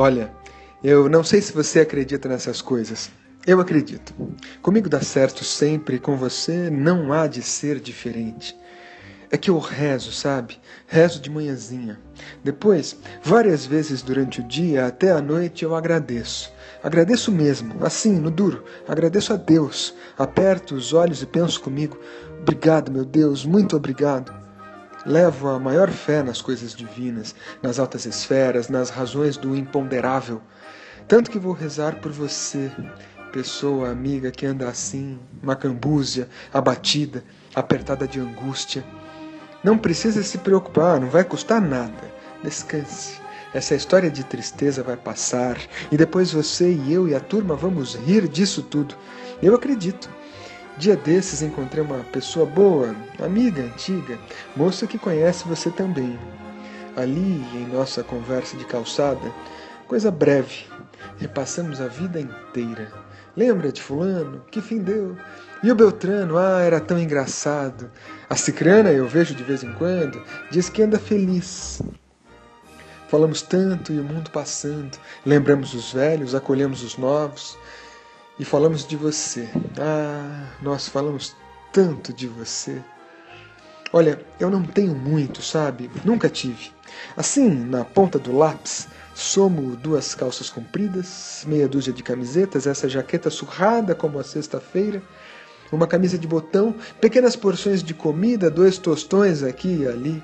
Olha, eu não sei se você acredita nessas coisas. Eu acredito. Comigo dá certo sempre, com você não há de ser diferente. É que eu rezo, sabe? Rezo de manhãzinha. Depois, várias vezes durante o dia, até a noite, eu agradeço. Agradeço mesmo, assim, no duro. Agradeço a Deus. Aperto os olhos e penso comigo: Obrigado, meu Deus, muito obrigado. Levo a maior fé nas coisas divinas, nas altas esferas, nas razões do imponderável. Tanto que vou rezar por você, pessoa amiga que anda assim, macambúzia, abatida, apertada de angústia. Não precisa se preocupar, não vai custar nada. Descanse. Essa história de tristeza vai passar e depois você e eu e a turma vamos rir disso tudo. Eu acredito. Dia desses encontrei uma pessoa boa, amiga antiga, moça que conhece você também. Ali, em nossa conversa de calçada, coisa breve, repassamos a vida inteira. Lembra de Fulano? Que fim deu? E o Beltrano? Ah, era tão engraçado. A Cicrana, eu vejo de vez em quando, diz que anda feliz. Falamos tanto e o mundo passando. Lembramos os velhos, acolhemos os novos e falamos de você. Ah, nós falamos tanto de você. Olha, eu não tenho muito, sabe? Nunca tive. Assim, na ponta do lápis, somo duas calças compridas, meia dúzia de camisetas, essa jaqueta surrada como a sexta-feira, uma camisa de botão, pequenas porções de comida, dois tostões aqui e ali.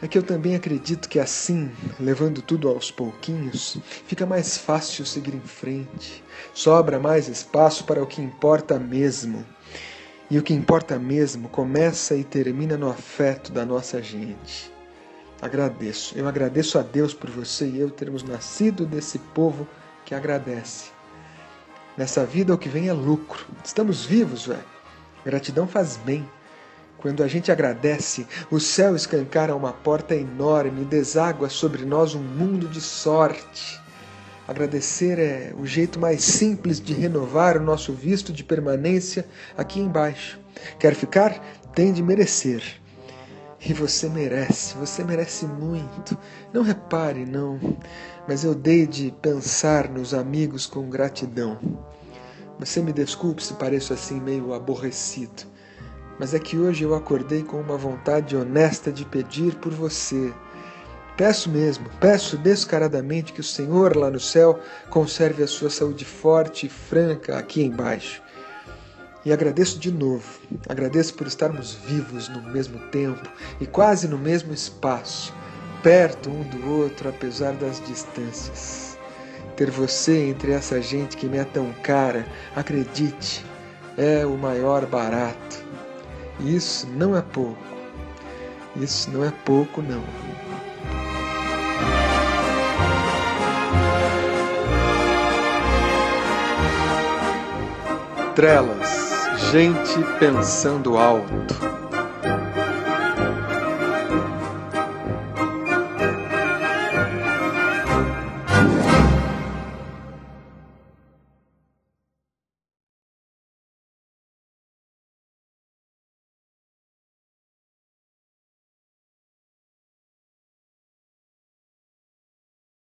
É que eu também acredito que assim, levando tudo aos pouquinhos, fica mais fácil seguir em frente. Sobra mais espaço para o que importa mesmo. E o que importa mesmo começa e termina no afeto da nossa gente. Agradeço, eu agradeço a Deus por você e eu termos nascido desse povo que agradece. Nessa vida o que vem é lucro. Estamos vivos, velho. Gratidão faz bem. Quando a gente agradece, o céu escancara uma porta enorme e deságua sobre nós um mundo de sorte. Agradecer é o jeito mais simples de renovar o nosso visto de permanência aqui embaixo. Quer ficar? Tem de merecer. E você merece, você merece muito. Não repare, não, mas eu dei de pensar nos amigos com gratidão. Você me desculpe se pareço assim meio aborrecido mas é que hoje eu acordei com uma vontade honesta de pedir por você. Peço mesmo, peço descaradamente que o Senhor lá no céu conserve a sua saúde forte e franca aqui embaixo. E agradeço de novo, agradeço por estarmos vivos no mesmo tempo e quase no mesmo espaço, perto um do outro apesar das distâncias. Ter você entre essa gente que me é tão cara, acredite, é o maior barato. Isso não é pouco. Isso não é pouco, não. Trelas, gente pensando alto.